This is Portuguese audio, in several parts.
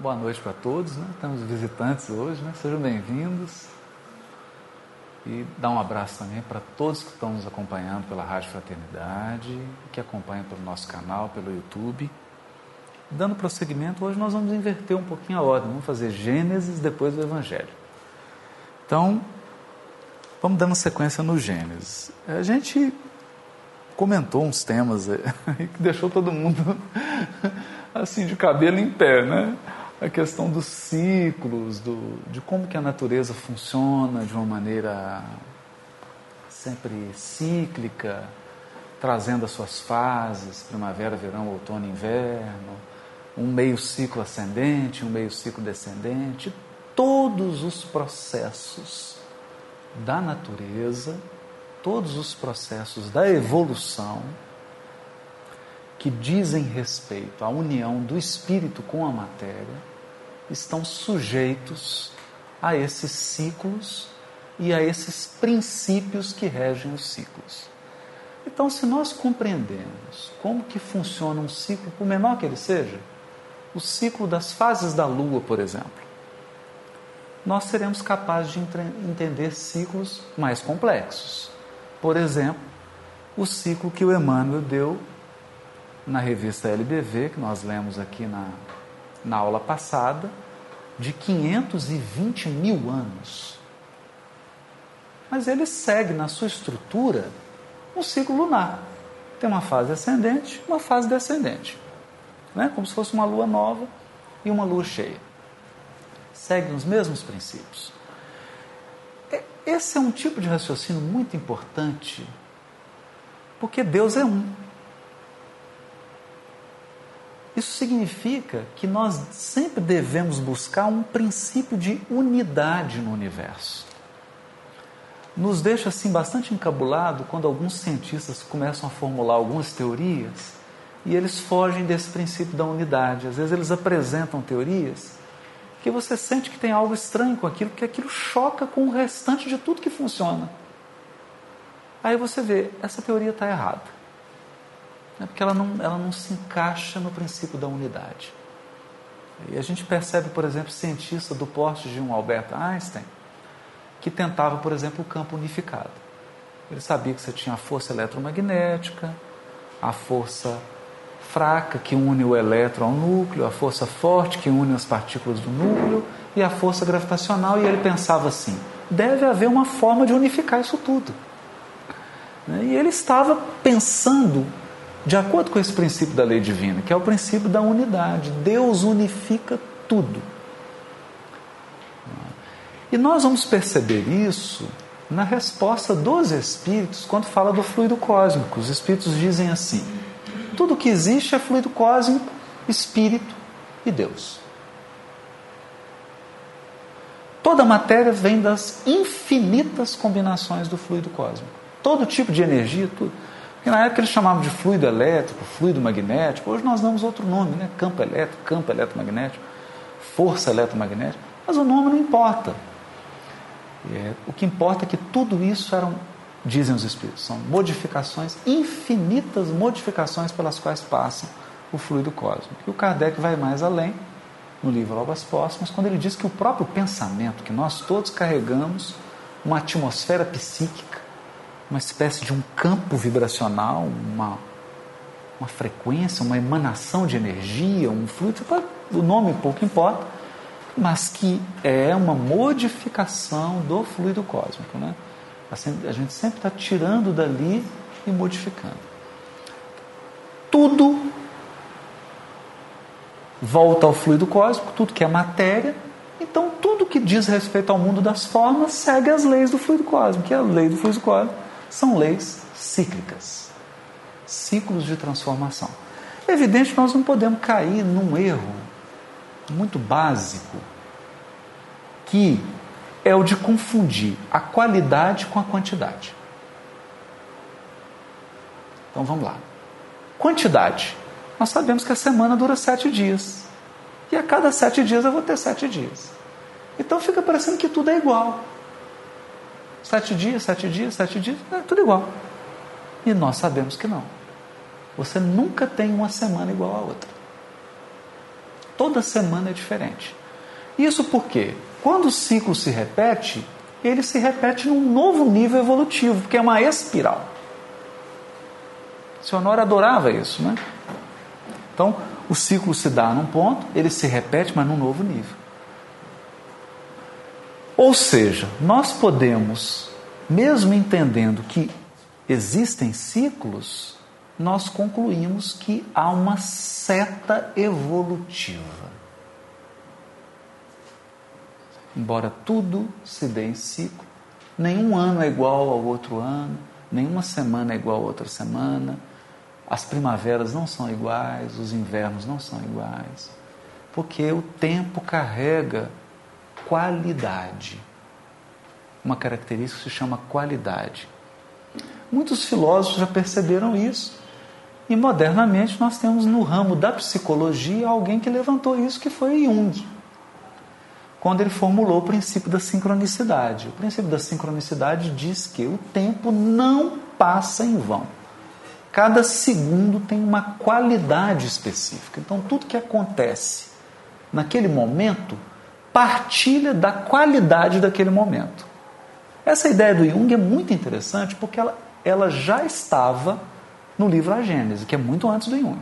Boa noite para todos, né? Temos visitantes hoje, né? Sejam bem-vindos. E dar um abraço também para todos que estão nos acompanhando pela Rádio Fraternidade, que acompanham pelo nosso canal, pelo YouTube. Dando prosseguimento, hoje nós vamos inverter um pouquinho a ordem, vamos fazer Gênesis depois do Evangelho. Então, vamos dando sequência no Gênesis. A gente comentou uns temas que deixou todo mundo assim de cabelo em pé, né? A questão dos ciclos, do, de como que a natureza funciona de uma maneira sempre cíclica, trazendo as suas fases, primavera, verão, outono, inverno, um meio ciclo ascendente, um meio ciclo descendente, todos os processos da natureza, todos os processos da evolução que dizem respeito à união do espírito com a matéria estão sujeitos a esses ciclos e a esses princípios que regem os ciclos. Então, se nós compreendemos como que funciona um ciclo, por menor que ele seja, o ciclo das fases da Lua, por exemplo, nós seremos capazes de entender ciclos mais complexos. Por exemplo, o ciclo que o Emmanuel deu na revista LBV, que nós lemos aqui na, na aula passada, de 520 mil anos. Mas ele segue na sua estrutura um ciclo lunar. Tem uma fase ascendente, uma fase descendente. Né? Como se fosse uma lua nova e uma lua cheia. Segue os mesmos princípios. Esse é um tipo de raciocínio muito importante, porque Deus é um. Isso significa que nós sempre devemos buscar um princípio de unidade no universo. Nos deixa assim bastante encabulado quando alguns cientistas começam a formular algumas teorias e eles fogem desse princípio da unidade. Às vezes eles apresentam teorias que você sente que tem algo estranho com aquilo, que aquilo choca com o restante de tudo que funciona. Aí você vê, essa teoria está errada né? porque ela não, ela não se encaixa no princípio da unidade. E a gente percebe, por exemplo, cientista do porte de um Albert Einstein, que tentava, por exemplo, o campo unificado. Ele sabia que você tinha a força eletromagnética, a força fraca que une o elétron ao núcleo, a força forte que une as partículas do núcleo e a força gravitacional. E ele pensava assim: deve haver uma forma de unificar isso tudo. E ele estava pensando de acordo com esse princípio da lei divina, que é o princípio da unidade. Deus unifica tudo. E nós vamos perceber isso na resposta dos espíritos quando fala do fluido cósmico. Os espíritos dizem assim: tudo que existe é fluido cósmico, espírito e Deus. Toda matéria vem das infinitas combinações do fluido cósmico. Todo tipo de energia, tudo. Porque na época eles chamavam de fluido elétrico, fluido magnético, hoje nós damos outro nome, né? campo elétrico, campo eletromagnético, força eletromagnética, mas o nome não importa. É, o que importa é que tudo isso eram, dizem os Espíritos, são modificações, infinitas modificações pelas quais passam o fluido cósmico. E o Kardec vai mais além, no livro Obras Póstumas, quando ele diz que o próprio pensamento, que nós todos carregamos, uma atmosfera psíquica, uma espécie de um campo vibracional, uma, uma frequência, uma emanação de energia, um fluido, o nome pouco importa, mas que é uma modificação do fluido cósmico. Né? A gente sempre está tirando dali e modificando. Tudo volta ao fluido cósmico, tudo que é matéria. Então, tudo que diz respeito ao mundo das formas segue as leis do fluido cósmico, que é a lei do fluido cósmico são leis cíclicas, ciclos de transformação. É evidente que nós não podemos cair num erro muito básico, que é o de confundir a qualidade com a quantidade. Então vamos lá. Quantidade. Nós sabemos que a semana dura sete dias. E a cada sete dias eu vou ter sete dias. Então fica parecendo que tudo é igual. Sete dias, sete dias, sete dias, é tudo igual. E nós sabemos que não. Você nunca tem uma semana igual a outra. Toda semana é diferente. Isso porque, quando o ciclo se repete, ele se repete num novo nível evolutivo, porque é uma espiral. Senhor Honório adorava isso, né? Então, o ciclo se dá num ponto, ele se repete, mas num novo nível. Ou seja, nós podemos, mesmo entendendo que existem ciclos, nós concluímos que há uma seta evolutiva. Embora tudo se dê em ciclo, nenhum ano é igual ao outro ano, nenhuma semana é igual a outra semana, as primaveras não são iguais, os invernos não são iguais, porque o tempo carrega qualidade. Uma característica se chama qualidade. Muitos filósofos já perceberam isso e modernamente nós temos no ramo da psicologia alguém que levantou isso, que foi Jung, quando ele formulou o princípio da sincronicidade. O princípio da sincronicidade diz que o tempo não passa em vão. Cada segundo tem uma qualidade específica. Então, tudo que acontece naquele momento partilha da qualidade daquele momento. Essa ideia do Jung é muito interessante porque ela, ela já estava no livro A Gênese, que é muito antes do Jung.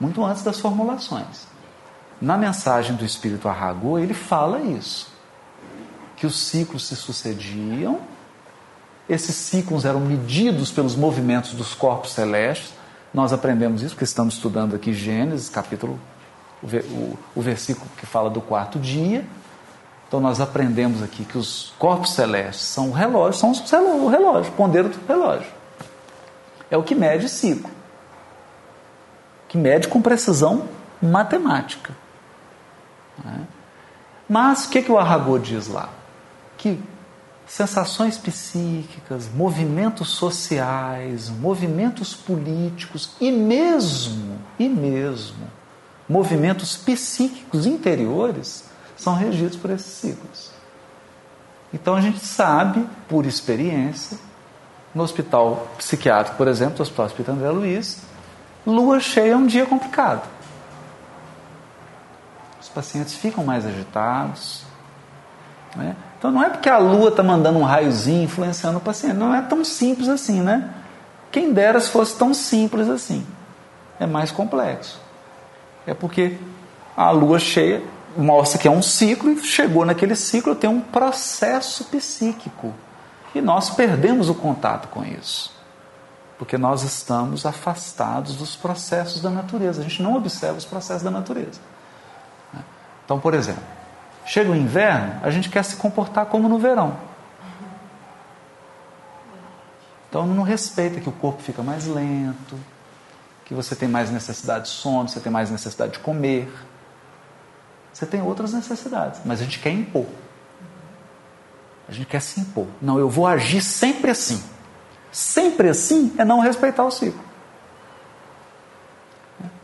Muito antes das formulações. Na mensagem do Espírito Arragô, ele fala isso. Que os ciclos se sucediam, esses ciclos eram medidos pelos movimentos dos corpos celestes. Nós aprendemos isso porque estamos estudando aqui Gênesis, capítulo, o, o, versículo que fala do quarto dia. Então nós aprendemos aqui que os corpos celestes são o relógio, são o relógio, o pondeiro do relógio é o que mede ciclo, que mede com precisão matemática. Né? Mas o que, que o Arragô diz lá? Que sensações psíquicas, movimentos sociais, movimentos políticos e mesmo, e mesmo, movimentos psíquicos interiores são regidos por esses ciclos. Então a gente sabe, por experiência, no hospital psiquiátrico, por exemplo, no Hospital Espírito André Luiz, lua cheia é um dia complicado. Os pacientes ficam mais agitados. Né? Então não é porque a lua está mandando um raiozinho influenciando o paciente, não é tão simples assim, né? Quem dera se fosse tão simples assim. É mais complexo. É porque a lua cheia mostra que é um ciclo e chegou naquele ciclo tem um processo psíquico e nós perdemos o contato com isso, porque nós estamos afastados dos processos da natureza, a gente não observa os processos da natureza. Então, por exemplo, chega o inverno, a gente quer se comportar como no verão. Então não respeita que o corpo fica mais lento, que você tem mais necessidade de sono, você tem mais necessidade de comer. Você tem outras necessidades, mas a gente quer impor. A gente quer se impor. Não, eu vou agir sempre assim. Sempre assim é não respeitar o ciclo.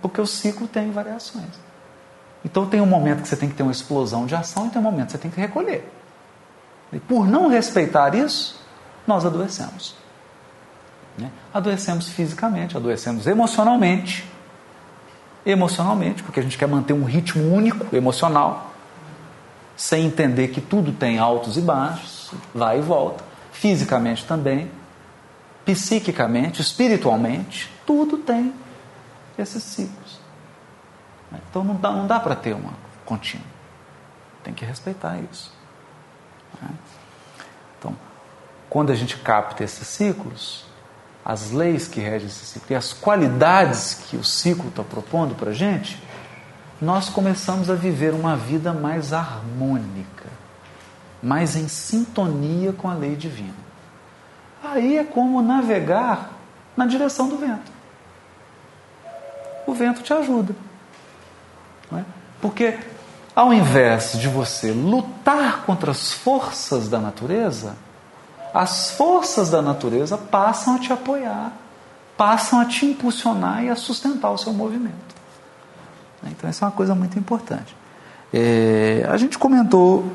Porque o ciclo tem variações. Então tem um momento que você tem que ter uma explosão de ação e tem um momento que você tem que recolher. E por não respeitar isso, nós adoecemos. Né? Adoecemos fisicamente, adoecemos emocionalmente. Emocionalmente, porque a gente quer manter um ritmo único emocional, sem entender que tudo tem altos e baixos vai e volta. Fisicamente também, psiquicamente, espiritualmente, tudo tem esses ciclos. Então não dá, não dá para ter uma contínua. Tem que respeitar isso. Então, quando a gente capta esses ciclos, as leis que regem esse ciclo e as qualidades que o ciclo está propondo para a gente, nós começamos a viver uma vida mais harmônica mas em sintonia com a lei divina. Aí é como navegar na direção do vento. O vento te ajuda. É? Porque ao invés de você lutar contra as forças da natureza, as forças da natureza passam a te apoiar, passam a te impulsionar e a sustentar o seu movimento. Então, essa é uma coisa muito importante. É, a gente comentou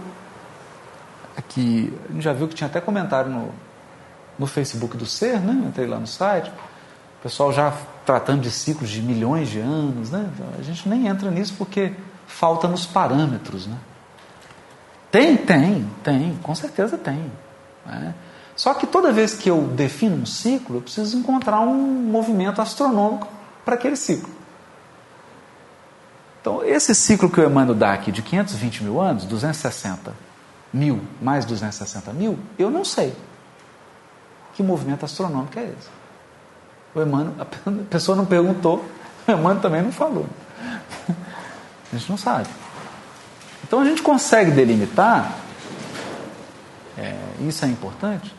que a gente já viu que tinha até comentário no, no Facebook do Ser, né? entrei lá no site, O pessoal já tratando de ciclos de milhões de anos, né? A gente nem entra nisso porque falta nos parâmetros, né? Tem, tem, tem, com certeza tem. Né? Só que toda vez que eu defino um ciclo, eu preciso encontrar um movimento astronômico para aquele ciclo. Então, esse ciclo que o Emmanuel dá aqui de 520 mil anos, 260 mil mais 260 mil, eu não sei que movimento astronômico é esse. O Emmanuel, a pessoa não perguntou, o Emmanuel também não falou. A gente não sabe. Então a gente consegue delimitar, é, isso é importante,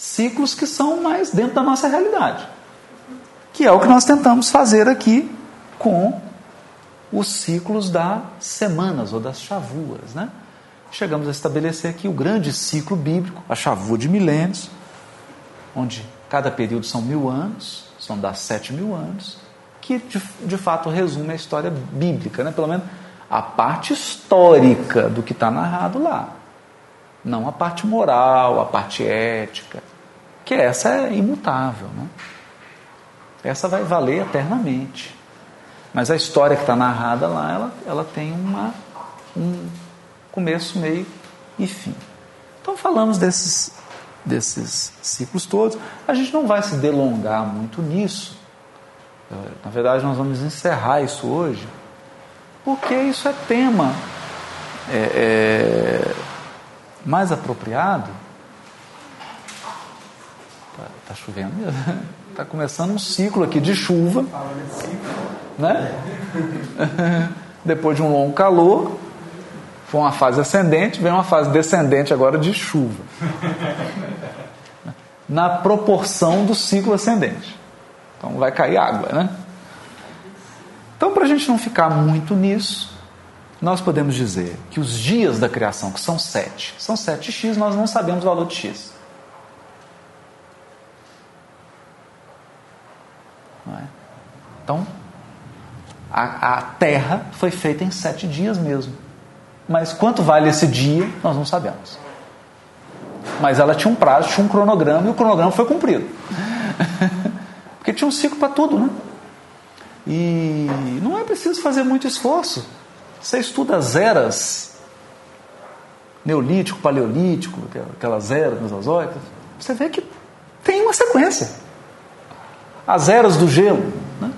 ciclos que são mais dentro da nossa realidade. Que é o que nós tentamos fazer aqui com os ciclos das semanas ou das chavuas. Né? Chegamos a estabelecer aqui o grande ciclo bíblico, a chavua de milênios, onde cada período são mil anos, são das sete mil anos, que de, de fato resume a história bíblica, né? pelo menos a parte histórica do que está narrado lá. Não a parte moral, a parte ética, que essa é imutável. Né? Essa vai valer eternamente. Mas a história que está narrada lá, ela, ela tem uma, um começo, meio e fim. Então falamos desses, desses ciclos todos. A gente não vai se delongar muito nisso. Na verdade, nós vamos encerrar isso hoje porque isso é tema é, é, mais apropriado. Está tá chovendo Está começando um ciclo aqui de chuva. Né? Depois de um longo calor, foi uma fase ascendente, vem uma fase descendente agora de chuva. Na proporção do ciclo ascendente. Então vai cair água, né? Então, para a gente não ficar muito nisso, nós podemos dizer que os dias da criação, que são sete, são sete x, nós não sabemos o valor de x. É? Então, a, a Terra foi feita em sete dias mesmo. Mas quanto vale esse dia, nós não sabemos. Mas ela tinha um prazo, tinha um cronograma e o cronograma foi cumprido. Porque tinha um ciclo para tudo, né? E não é preciso fazer muito esforço. Você estuda as eras, neolítico, paleolítico, aquelas eras mesozoicas, você vê que tem uma sequência. As eras do gelo. Né?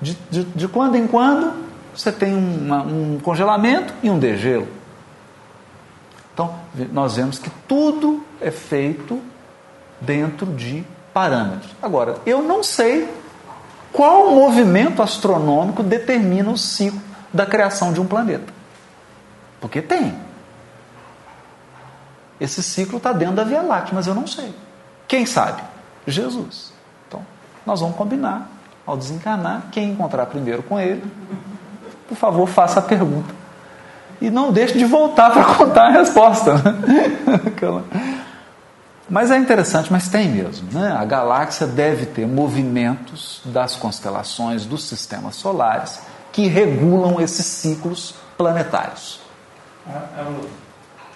De, de, de quando em quando você tem uma, um congelamento e um degelo. Então, nós vemos que tudo é feito dentro de parâmetros. Agora, eu não sei qual movimento astronômico determina o ciclo da criação de um planeta? Porque tem. Esse ciclo está dentro da Via Láctea, mas eu não sei. Quem sabe? Jesus. Nós vamos combinar, ao desencarnar, quem encontrar primeiro com ele, por favor, faça a pergunta. E não deixe de voltar para contar a resposta. Mas é interessante, mas tem mesmo. Né? A galáxia deve ter movimentos das constelações dos sistemas solares que regulam esses ciclos planetários. Haroldo,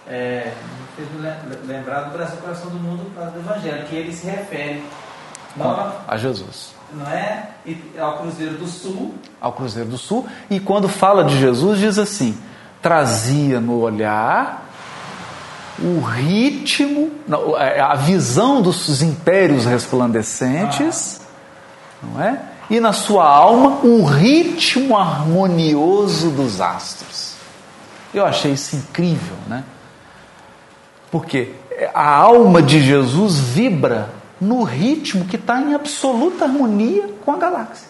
é, fez lembrar do Brasil Coração do Mundo do Evangelho, que ele se refere não, a Jesus. Não é? E ao Cruzeiro do Sul. Ao Cruzeiro do Sul. E quando fala de Jesus, diz assim: trazia no olhar o ritmo, é, a visão dos impérios resplandecentes, não é? E na sua alma, o ritmo harmonioso dos astros. Eu achei isso incrível, né? Porque a alma de Jesus vibra no ritmo que está em absoluta harmonia com a galáxia.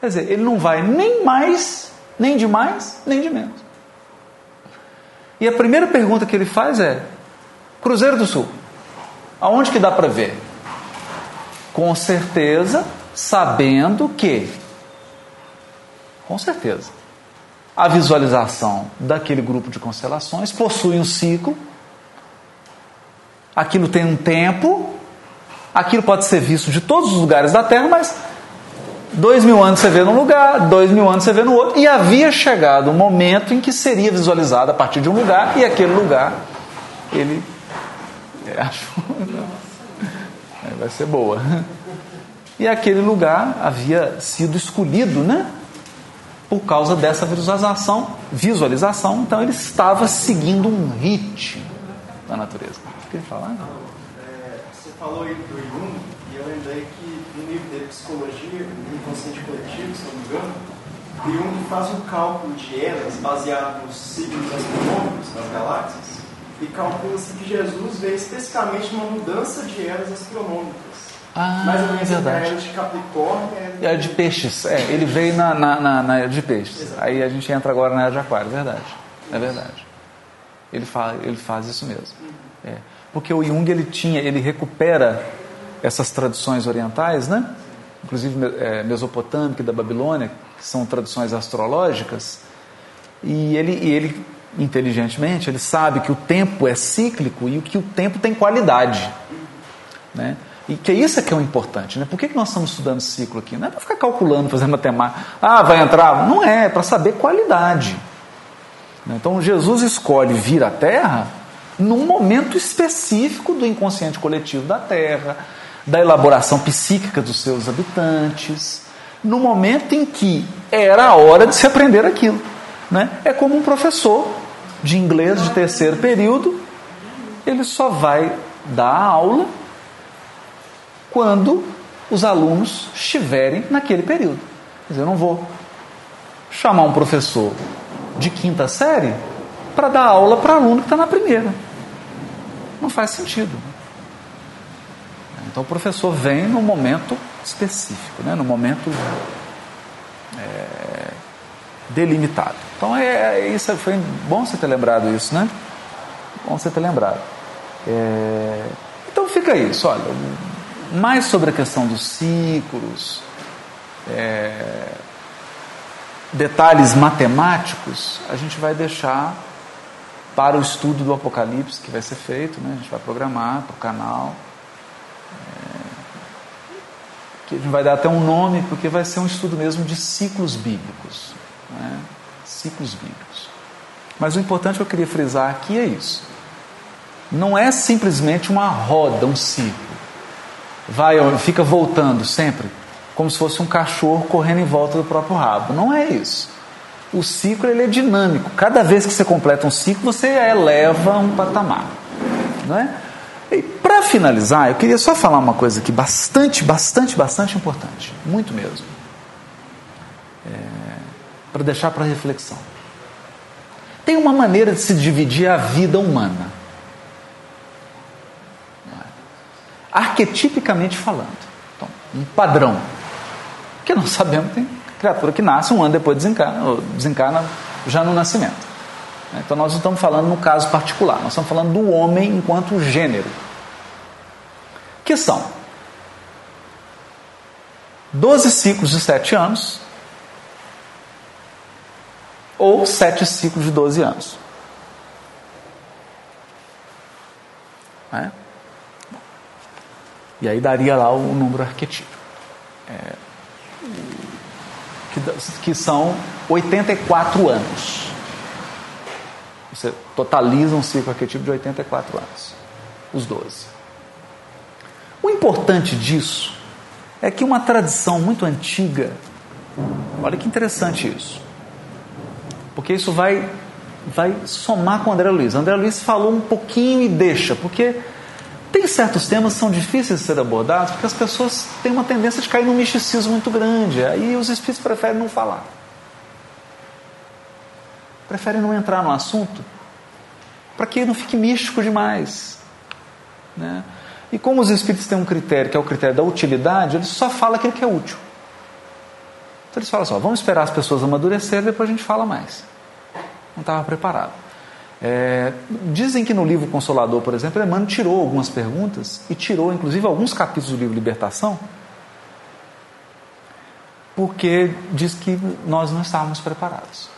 Quer dizer, ele não vai nem mais, nem de mais, nem de menos. E a primeira pergunta que ele faz é: Cruzeiro do Sul, aonde que dá para ver? Com certeza, sabendo que, com certeza, a visualização daquele grupo de constelações possui um ciclo, aquilo tem um tempo, aquilo pode ser visto de todos os lugares da Terra, mas Dois mil anos você vê num lugar, dois mil anos você vê no outro, e havia chegado um momento em que seria visualizado a partir de um lugar, e aquele lugar, ele. É, acho. É vai ser boa. E aquele lugar havia sido escolhido, né? Por causa dessa visualização, visualização, então ele estava seguindo um ritmo da natureza. Quer falar? É, você falou aí do Jung, e eu lembrei que no livro de Psicologia, no Inconsciente Coletivo, se não me engano, Jung faz um cálculo de eras baseado nos signos astronômicos das galáxias e calcula-se que Jesus veio especificamente numa mudança de eras astronômicas. Ah, Mais ou menos é verdade. a era de Capricórnio e E a de peixes, é, ele veio na, na, na, na era de peixes. Exato. Aí a gente entra agora na era de aquário, verdade. É verdade. Ele faz, ele faz isso mesmo. É. Porque o Jung ele tinha, ele recupera essas tradições orientais, né? Inclusive é, mesopotâmica e da Babilônia, que são tradições astrológicas, e ele, e ele inteligentemente ele sabe que o tempo é cíclico e que o tempo tem qualidade, né? E que isso é que é o importante, né? Por que, que nós estamos estudando ciclo aqui? Não é para ficar calculando, fazendo matemática. Ah, vai entrar? Não é, é para saber qualidade. Né? Então Jesus escolhe vir à Terra num momento específico do inconsciente coletivo da Terra, da elaboração psíquica dos seus habitantes, no momento em que era a hora de se aprender aquilo. Né? É como um professor de inglês de terceiro período, ele só vai dar a aula quando os alunos estiverem naquele período. Quer dizer, eu não vou chamar um professor de quinta série para dar aula para aluno que está na primeira. Não faz sentido. Então o professor vem no momento específico, né? no momento é, delimitado. Então é, é isso foi bom você ter lembrado isso, né? Bom você ter lembrado. É, então fica isso, olha, mais sobre a questão dos ciclos, é, detalhes matemáticos, a gente vai deixar para o estudo do Apocalipse que vai ser feito, né? a gente vai programar para o canal. É, que a gente vai dar até um nome, porque vai ser um estudo mesmo de ciclos bíblicos. Né? Ciclos bíblicos. Mas o importante que eu queria frisar aqui é isso. Não é simplesmente uma roda, um ciclo. Vai, fica voltando sempre, como se fosse um cachorro correndo em volta do próprio rabo. Não é isso. O ciclo ele é dinâmico. Cada vez que você completa um ciclo, você eleva um patamar. Não é? E para finalizar, eu queria só falar uma coisa aqui bastante, bastante, bastante importante. Muito mesmo. É, para deixar para reflexão. Tem uma maneira de se dividir a vida humana. Arquetipicamente falando. Então, um padrão. Que nós sabemos tem criatura que nasce um ano depois desencarna, ou desencarna já no nascimento. Então nós não estamos falando no caso particular, nós estamos falando do homem enquanto gênero. Que são 12 ciclos de 7 anos ou 7 ciclos de 12 anos. É? E aí daria lá o número arquetípico. É, que, que são 84 anos. Você totaliza um ciclo arquetípico de 84 anos. Os 12. O importante disso é que uma tradição muito antiga, olha que interessante isso, porque isso vai, vai somar com o André Luiz. André Luiz falou um pouquinho e deixa, porque tem certos temas que são difíceis de ser abordados, porque as pessoas têm uma tendência de cair num misticismo muito grande, aí os espíritos preferem não falar. Preferem não entrar no assunto, para que não fique místico demais. Né? E como os espíritos têm um critério, que é o critério da utilidade, eles só falam aquilo que é útil. Então eles falam assim: ó, vamos esperar as pessoas amadurecerem, depois a gente fala mais. Não estava preparado. É, dizem que no livro Consolador, por exemplo, Emmanuel tirou algumas perguntas e tirou, inclusive, alguns capítulos do livro Libertação, porque diz que nós não estávamos preparados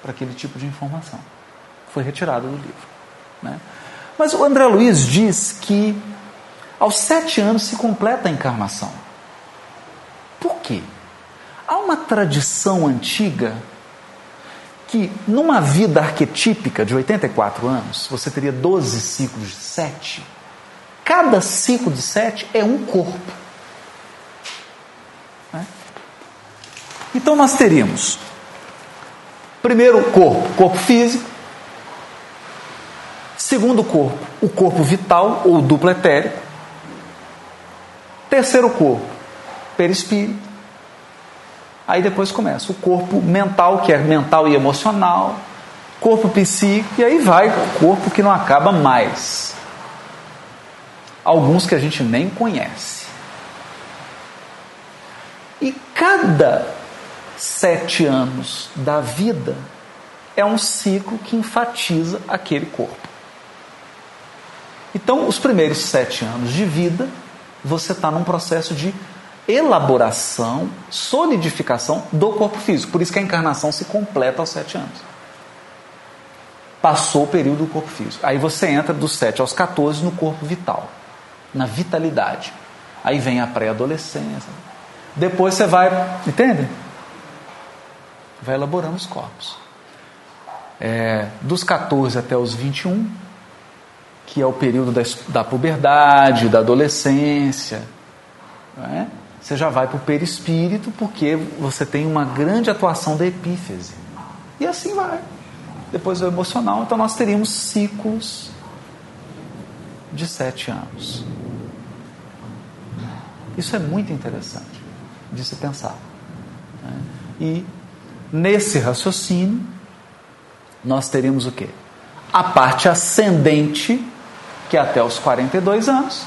para aquele tipo de informação. Foi retirado do livro. Né? Mas o André Luiz diz que aos sete anos se completa a encarnação. Por quê? Há uma tradição antiga que numa vida arquetípica de 84 anos, você teria 12 ciclos de 7. Cada ciclo de sete é um corpo. Né? Então nós teríamos primeiro corpo, corpo físico. Segundo corpo, o corpo vital ou duplo etérico. Terceiro corpo, perispírito. Aí depois começa o corpo mental, que é mental e emocional, corpo psíquico, e aí vai o corpo que não acaba mais. Alguns que a gente nem conhece. E cada sete anos da vida é um ciclo que enfatiza aquele corpo. Então, os primeiros sete anos de vida, você está num processo de elaboração, solidificação do corpo físico. Por isso que a encarnação se completa aos sete anos. Passou o período do corpo físico. Aí você entra dos 7 aos 14 no corpo vital, na vitalidade. Aí vem a pré-adolescência. Depois você vai, entende? Vai elaborando os corpos. É, dos 14 até os 21, que é o período da, da puberdade, da adolescência, é? Você já vai para o perispírito, porque você tem uma grande atuação da epífise. E assim vai. Depois o emocional, então nós teríamos ciclos de sete anos. Isso é muito interessante de se pensar. Né? E nesse raciocínio, nós teríamos o quê? A parte ascendente, que é até os 42 anos,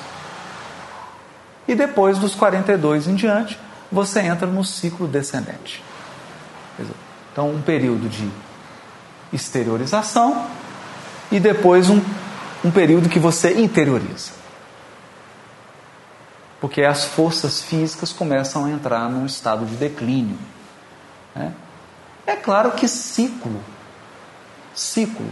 e depois dos 42 em diante, você entra no ciclo descendente. Então, um período de exteriorização e depois um, um período que você interioriza. Porque as forças físicas começam a entrar num estado de declínio. Né? É claro que ciclo, ciclo,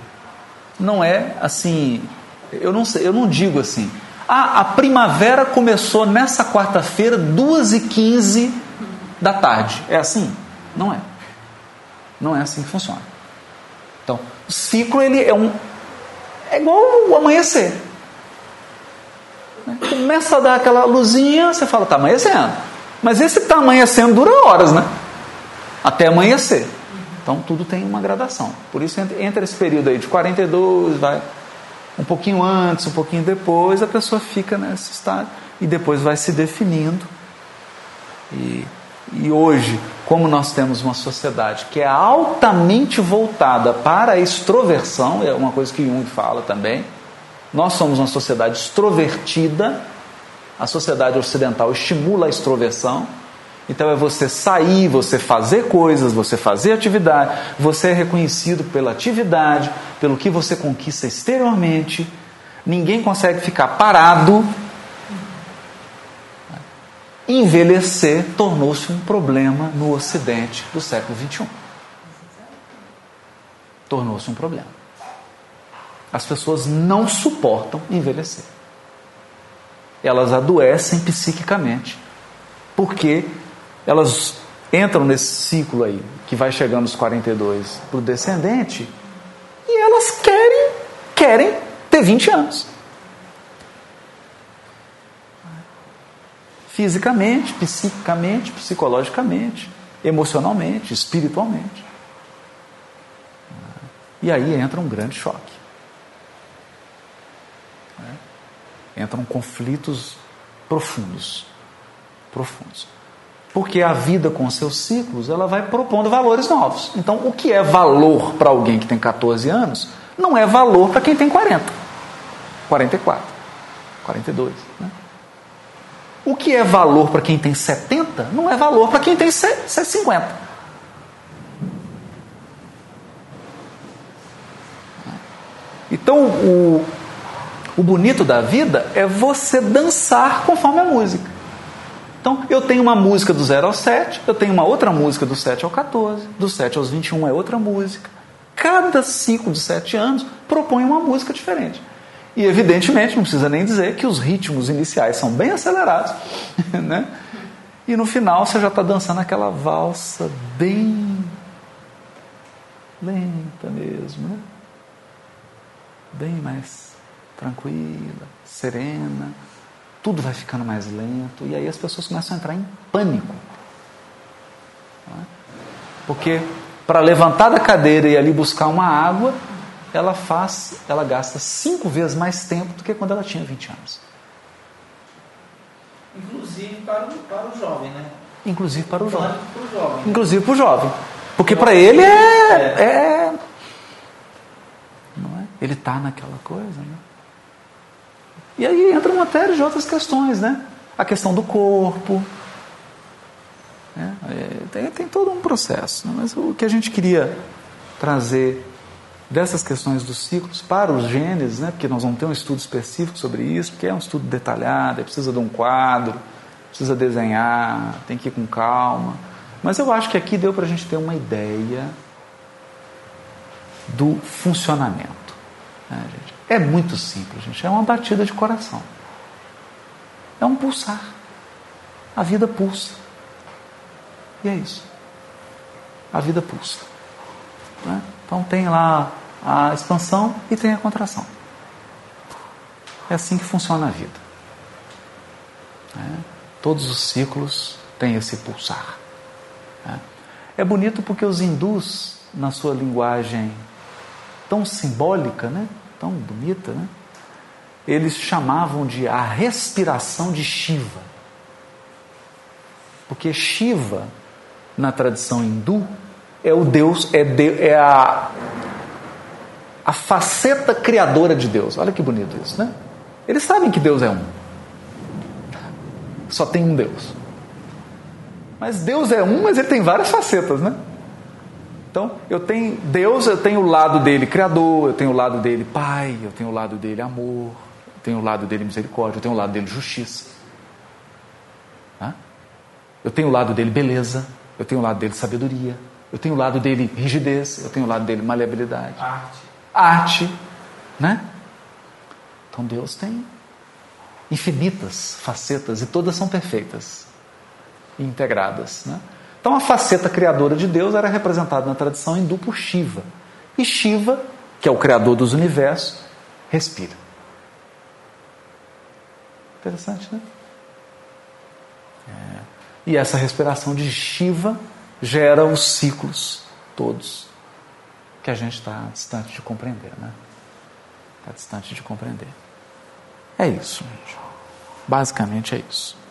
não é assim, eu não sei, eu não digo assim, ah, a primavera começou nessa quarta-feira, 2h15 da tarde. É assim? Não é. Não é assim que funciona. Então, o ciclo ele é um é igual o amanhecer. Começa a dar aquela luzinha, você fala, está amanhecendo. Mas esse está amanhecendo dura horas, né? Até amanhecer. Então tudo tem uma gradação. Por isso, entre esse período aí de 42, vai um pouquinho antes, um pouquinho depois, a pessoa fica nesse estado e depois vai se definindo. E, e hoje, como nós temos uma sociedade que é altamente voltada para a extroversão, é uma coisa que Jung fala também, nós somos uma sociedade extrovertida, a sociedade ocidental estimula a extroversão, então é você sair, você fazer coisas, você fazer atividade, você é reconhecido pela atividade, pelo que você conquista exteriormente. Ninguém consegue ficar parado. Envelhecer tornou-se um problema no Ocidente do século XXI. Tornou-se um problema. As pessoas não suportam envelhecer. Elas adoecem psiquicamente, porque elas entram nesse ciclo aí, que vai chegando aos 42 para o descendente, e elas querem, querem ter 20 anos. Fisicamente, psiquicamente, psicologicamente, emocionalmente, espiritualmente. E aí entra um grande choque. Entram conflitos profundos. Profundos. Porque a vida com seus ciclos, ela vai propondo valores novos. Então, o que é valor para alguém que tem 14 anos, não é valor para quem tem 40, 44, 42. Né? O que é valor para quem tem 70, não é valor para quem tem 50. Então, o, o bonito da vida é você dançar conforme a música. Então, eu tenho uma música do 0 ao 7, eu tenho uma outra música do 7 ao 14, do 7 aos 21 é outra música. Cada ciclo de 7 anos propõe uma música diferente. E, evidentemente, não precisa nem dizer que os ritmos iniciais são bem acelerados, né? E no final você já está dançando aquela valsa bem lenta mesmo, né? bem mais tranquila, serena, tudo vai ficando mais lento, e aí as pessoas começam a entrar em pânico. É? Porque para levantar da cadeira e ali buscar uma água, ela faz, ela gasta cinco vezes mais tempo do que quando ela tinha 20 anos. Inclusive para o, para o jovem, né? Inclusive para o jovem. Para o jovem. Inclusive para o jovem. Porque para ele é, é. Não é? Ele está naquela coisa. Né? E aí entra uma série de outras questões, né? A questão do corpo. Né? É, tem, tem todo um processo. Né? Mas o que a gente queria trazer dessas questões dos ciclos para os genes, né? porque nós vamos ter um estudo específico sobre isso, porque é um estudo detalhado, é precisa de um quadro, precisa desenhar, tem que ir com calma. Mas eu acho que aqui deu para a gente ter uma ideia do funcionamento. Né, gente? É muito simples, gente. É uma batida de coração. É um pulsar. A vida pulsa. E é isso. A vida pulsa. Né? Então tem lá a expansão e tem a contração. É assim que funciona a vida. Né? Todos os ciclos têm esse pulsar. Né? É bonito porque os hindus, na sua linguagem tão simbólica, né? Tão bonita, né? eles chamavam de a respiração de Shiva. Porque Shiva, na tradição hindu, é o Deus, é, de, é a, a faceta criadora de Deus. Olha que bonito isso, né? Eles sabem que Deus é um. Só tem um Deus. Mas Deus é um, mas ele tem várias facetas, né? Então, eu tenho Deus, eu tenho o lado dele criador, eu tenho o lado dele pai, eu tenho o lado dele amor, eu tenho o lado dele misericórdia, eu tenho o lado dele justiça. Tá? Eu tenho o lado dele beleza, eu tenho o lado dele sabedoria, eu tenho o lado dele rigidez, eu tenho o lado dele maleabilidade. Arte. Arte, né? Então Deus tem infinitas facetas e todas são perfeitas e integradas. Né? Então a faceta criadora de Deus era representada na tradição hindu por Shiva. E Shiva, que é o criador dos universos, respira. Interessante, né? É. E essa respiração de Shiva gera os ciclos todos que a gente está distante de compreender, né? Está distante de compreender. É isso, gente. Basicamente é isso.